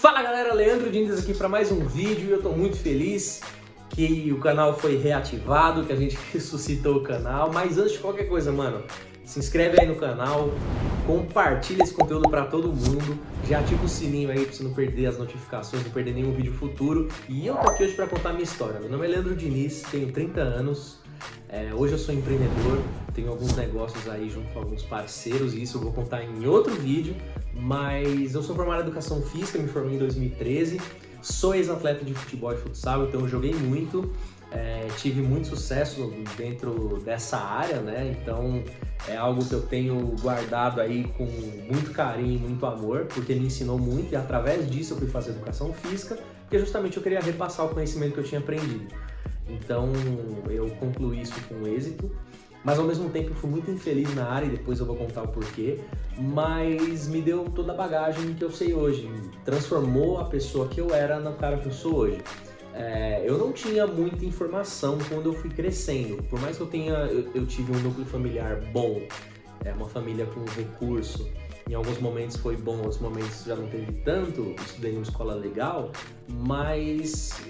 Fala galera, Leandro Diniz aqui para mais um vídeo eu tô muito feliz que o canal foi reativado, que a gente ressuscitou o canal. Mas antes de qualquer coisa, mano, se inscreve aí no canal, compartilha esse conteúdo para todo mundo, já ativa o sininho aí para você não perder as notificações, não perder nenhum vídeo futuro. E eu tô aqui hoje para contar minha história. Meu nome é Leandro Diniz, tenho 30 anos, é, hoje eu sou empreendedor, tenho alguns negócios aí junto com alguns parceiros e isso eu vou contar em outro vídeo, mas eu sou formado em Educação Física, me formei em 2013, sou ex-atleta de futebol e futsal, então eu joguei muito, é, tive muito sucesso dentro dessa área, né? Então é algo que eu tenho guardado aí com muito carinho e muito amor, porque me ensinou muito e através disso eu fui fazer educação física, porque justamente eu queria repassar o conhecimento que eu tinha aprendido. Então eu concluí isso com êxito, mas ao mesmo tempo fui muito infeliz na área e depois eu vou contar o porquê. Mas me deu toda a bagagem que eu sei hoje, transformou a pessoa que eu era na cara que eu sou hoje. É, eu não tinha muita informação quando eu fui crescendo, por mais que eu tenha, eu, eu tive um núcleo familiar bom, é uma família com recurso. Em alguns momentos foi bom, em outros momentos já não teve tanto. Estudei em uma escola legal, mas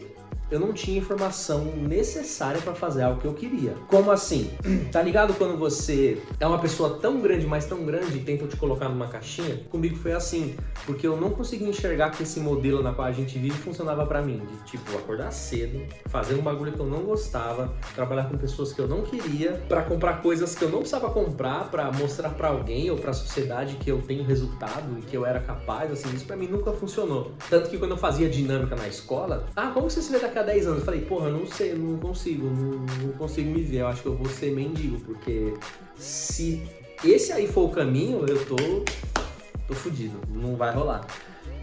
eu não tinha informação necessária para fazer algo que eu queria. Como assim? Tá ligado quando você é uma pessoa tão grande, mas tão grande e te colocar numa caixinha? Comigo foi assim, porque eu não conseguia enxergar que esse modelo na qual a gente vive funcionava para mim, de tipo acordar cedo, fazer um bagulho que eu não gostava, trabalhar com pessoas que eu não queria, para comprar coisas que eu não precisava comprar, para mostrar para alguém ou para a sociedade que eu tenho resultado e que eu era capaz, assim, isso para mim nunca funcionou. Tanto que quando eu fazia dinâmica na escola, ah, como você se vê daqui daqui a 10 anos. Eu falei, porra, não sei, não consigo, não, não consigo me ver. Eu acho que eu vou ser mendigo, porque se esse aí for o caminho, eu tô, tô fudido, não vai rolar.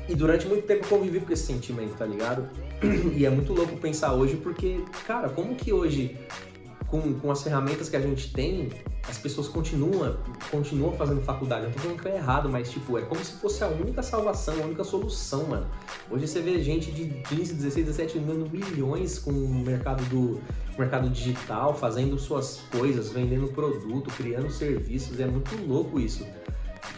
E durante muito tempo eu convivi com esse sentimento, tá ligado? E é muito louco pensar hoje, porque, cara, como que hoje com, com as ferramentas que a gente tem, as pessoas continuam, continuam fazendo faculdade. Eu não tô falando que é errado, mas tipo, é como se fosse a única salvação, a única solução, mano. Hoje você vê gente de 15, 16, 17 ganhando milhões com o mercado do mercado digital, fazendo suas coisas, vendendo produto, criando serviços. É muito louco isso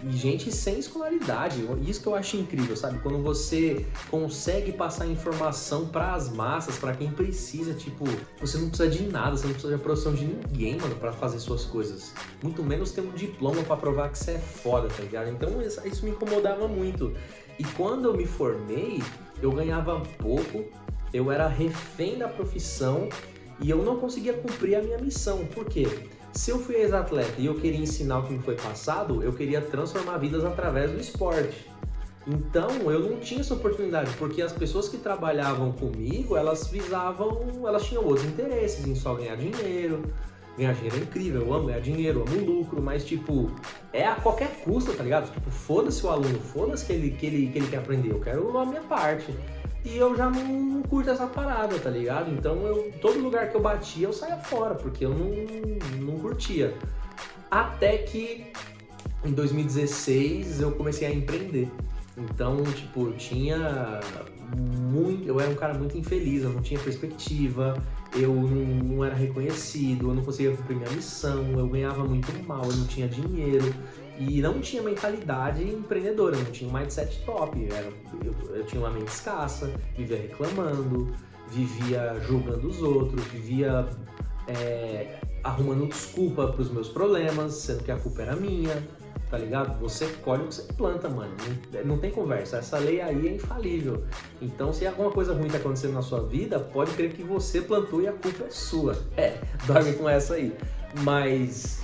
e gente sem escolaridade. Isso que eu acho incrível, sabe? Quando você consegue passar informação para as massas, para quem precisa, tipo, você não precisa de nada, você não precisa de aprovação de ninguém, mano, para fazer suas coisas. Muito menos ter um diploma para provar que você é foda, tá ligado? Então isso me incomodava muito. E quando eu me formei, eu ganhava pouco, eu era refém da profissão e eu não conseguia cumprir a minha missão. Por quê? Se eu fui ex-atleta e eu queria ensinar o que me foi passado, eu queria transformar vidas através do esporte. Então eu não tinha essa oportunidade, porque as pessoas que trabalhavam comigo, elas visavam, elas tinham outros interesses em só ganhar dinheiro. Ganhar dinheiro é incrível, eu amo ganhar dinheiro, eu amo lucro, mas tipo, é a qualquer custo, tá ligado? Tipo, foda-se o aluno, foda-se que ele, que, ele, que ele quer aprender, eu quero a minha parte. E eu já não, não, curto essa parada, tá ligado? Então eu, todo lugar que eu batia eu saía fora, porque eu não, não curtia. Até que em 2016 eu comecei a empreender. Então, tipo, eu tinha muito. Eu era um cara muito infeliz, eu não tinha perspectiva, eu não, não, era reconhecido, eu não conseguia cumprir minha missão, eu ganhava muito mal, eu não tinha dinheiro e não tinha mentalidade empreendedora, não tinha um mindset top. Era, eu, eu tinha uma mente escassa, vivia reclamando, vivia julgando os outros, vivia é, arrumando desculpa para os meus problemas, sendo que a culpa era minha, tá ligado? Você colhe o que você planta, mano. Não, não, tem conversa. Essa lei aí é infalível. Então, se alguma coisa ruim tá acontecendo na sua vida, pode crer que você plantou e a culpa é sua. É, dorme com essa aí. Mas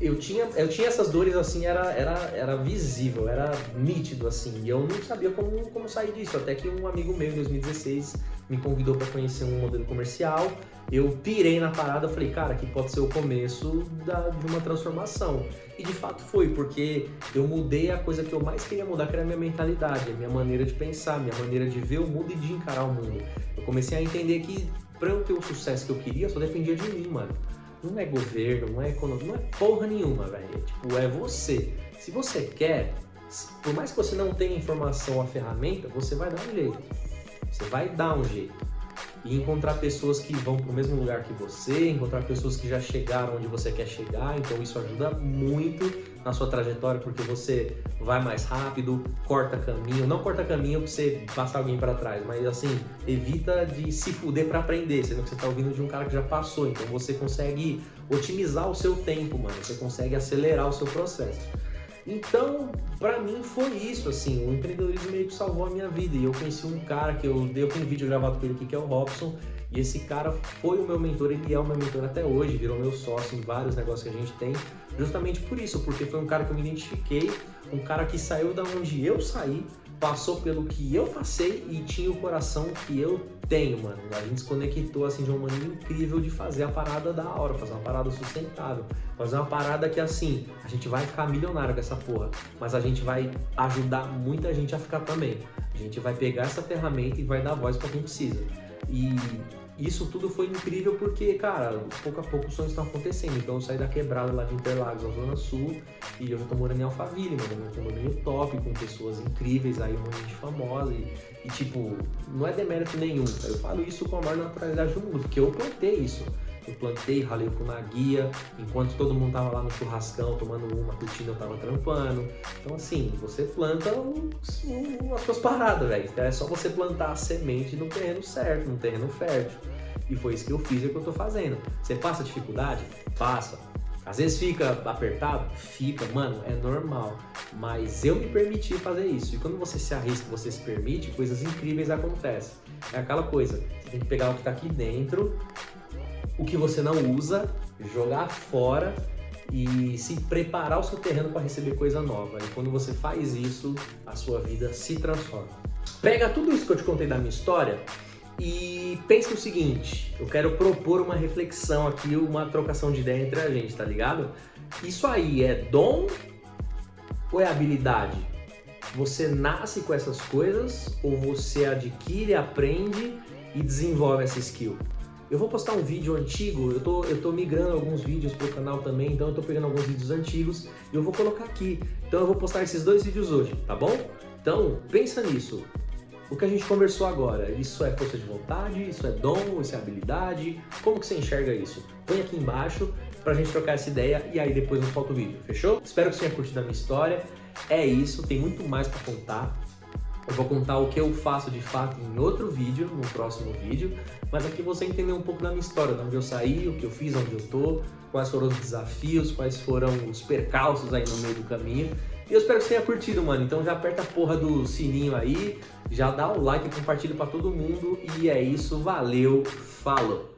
eu tinha, eu tinha essas dores assim, era, era, era visível, era nítido assim, e eu não sabia como, como sair disso. Até que um amigo meu em 2016 me convidou para conhecer um modelo comercial. Eu pirei na parada, falei, cara, que pode ser o começo da, de uma transformação. E de fato foi, porque eu mudei a coisa que eu mais queria mudar, que era a minha mentalidade, a minha maneira de pensar, a minha maneira de ver o mundo e de encarar o mundo. Eu comecei a entender que para eu ter o sucesso que eu queria, só dependia de mim, mano. Não é governo, não é economia, não é porra nenhuma, velho. É, tipo, é você. Se você quer, por mais que você não tenha informação, a ferramenta, você vai dar um jeito. Você vai dar um jeito. E encontrar pessoas que vão para o mesmo lugar que você, encontrar pessoas que já chegaram onde você quer chegar. Então isso ajuda muito na sua trajetória porque você vai mais rápido, corta caminho, não corta caminho para você passar alguém para trás, mas assim evita de se fuder para aprender, sendo que você está ouvindo de um cara que já passou. Então você consegue otimizar o seu tempo, mano. Você consegue acelerar o seu processo. Então, para mim foi isso, assim, o empreendedorismo meio que salvou a minha vida. E eu conheci um cara que eu dei um vídeo gravado com ele aqui, que é o Robson, e esse cara foi o meu mentor, ele é o meu mentor até hoje, virou meu sócio em vários negócios que a gente tem, justamente por isso, porque foi um cara que eu me identifiquei, um cara que saiu da onde eu saí, passou pelo que eu passei e tinha o coração que eu tenho, mano. A gente se conectou assim de uma maneira incrível de fazer a parada da hora, fazer uma parada sustentável, fazer uma parada que assim, a gente vai ficar milionário com essa porra, mas a gente vai ajudar muita gente a ficar também. A gente vai pegar essa ferramenta e vai dar voz para quem precisa. E isso tudo foi incrível porque, cara, pouco a pouco os sonhos estão acontecendo. Então eu saí da quebrada lá de Interlagos, na Zona Sul, e eu já tô morando em Alphaville, mano, num condomínio top, com pessoas incríveis aí, um de gente famosa. E, e, tipo, não é demérito nenhum. Eu falo isso com a maior naturalidade do mundo, porque eu plantei isso. Eu plantei, ralei com na guia, enquanto todo mundo tava lá no churrascão tomando uma, curtindo, eu tava trampando. Então, assim, você planta os, as suas paradas, velho. É só você plantar a semente no terreno certo, no terreno fértil. E foi isso que eu fiz e é que eu tô fazendo. Você passa dificuldade? Passa. Às vezes fica apertado? Fica, mano, é normal. Mas eu me permiti fazer isso. E quando você se arrisca, você se permite, coisas incríveis acontecem. É aquela coisa, você tem que pegar o que está aqui dentro, o que você não usa, jogar fora e se preparar o seu terreno para receber coisa nova. E quando você faz isso, a sua vida se transforma. Pega tudo isso que eu te contei da minha história e pense o seguinte: eu quero propor uma reflexão aqui, uma trocação de ideia entre a gente, tá ligado? Isso aí é dom ou é habilidade? Você nasce com essas coisas ou você adquire, aprende e desenvolve essa skill? Eu vou postar um vídeo antigo, eu tô, eu tô migrando alguns vídeos pro canal também, então eu tô pegando alguns vídeos antigos e eu vou colocar aqui. Então eu vou postar esses dois vídeos hoje, tá bom? Então, pensa nisso. O que a gente conversou agora, isso é força de vontade, isso é dom, isso é habilidade? Como que você enxerga isso? Põe aqui embaixo pra gente trocar essa ideia e aí depois eu solto o vídeo, fechou? Espero que você tenha curtido a minha história. É isso, tem muito mais para contar. Eu vou contar o que eu faço de fato em outro vídeo, no próximo vídeo, mas aqui você entender um pouco da minha história, de onde eu saí, o que eu fiz, onde eu tô, quais foram os desafios, quais foram os percalços aí no meio do caminho. E eu espero que você tenha curtido, mano. Então já aperta a porra do sininho aí, já dá o like, compartilha para todo mundo e é isso, valeu, falou.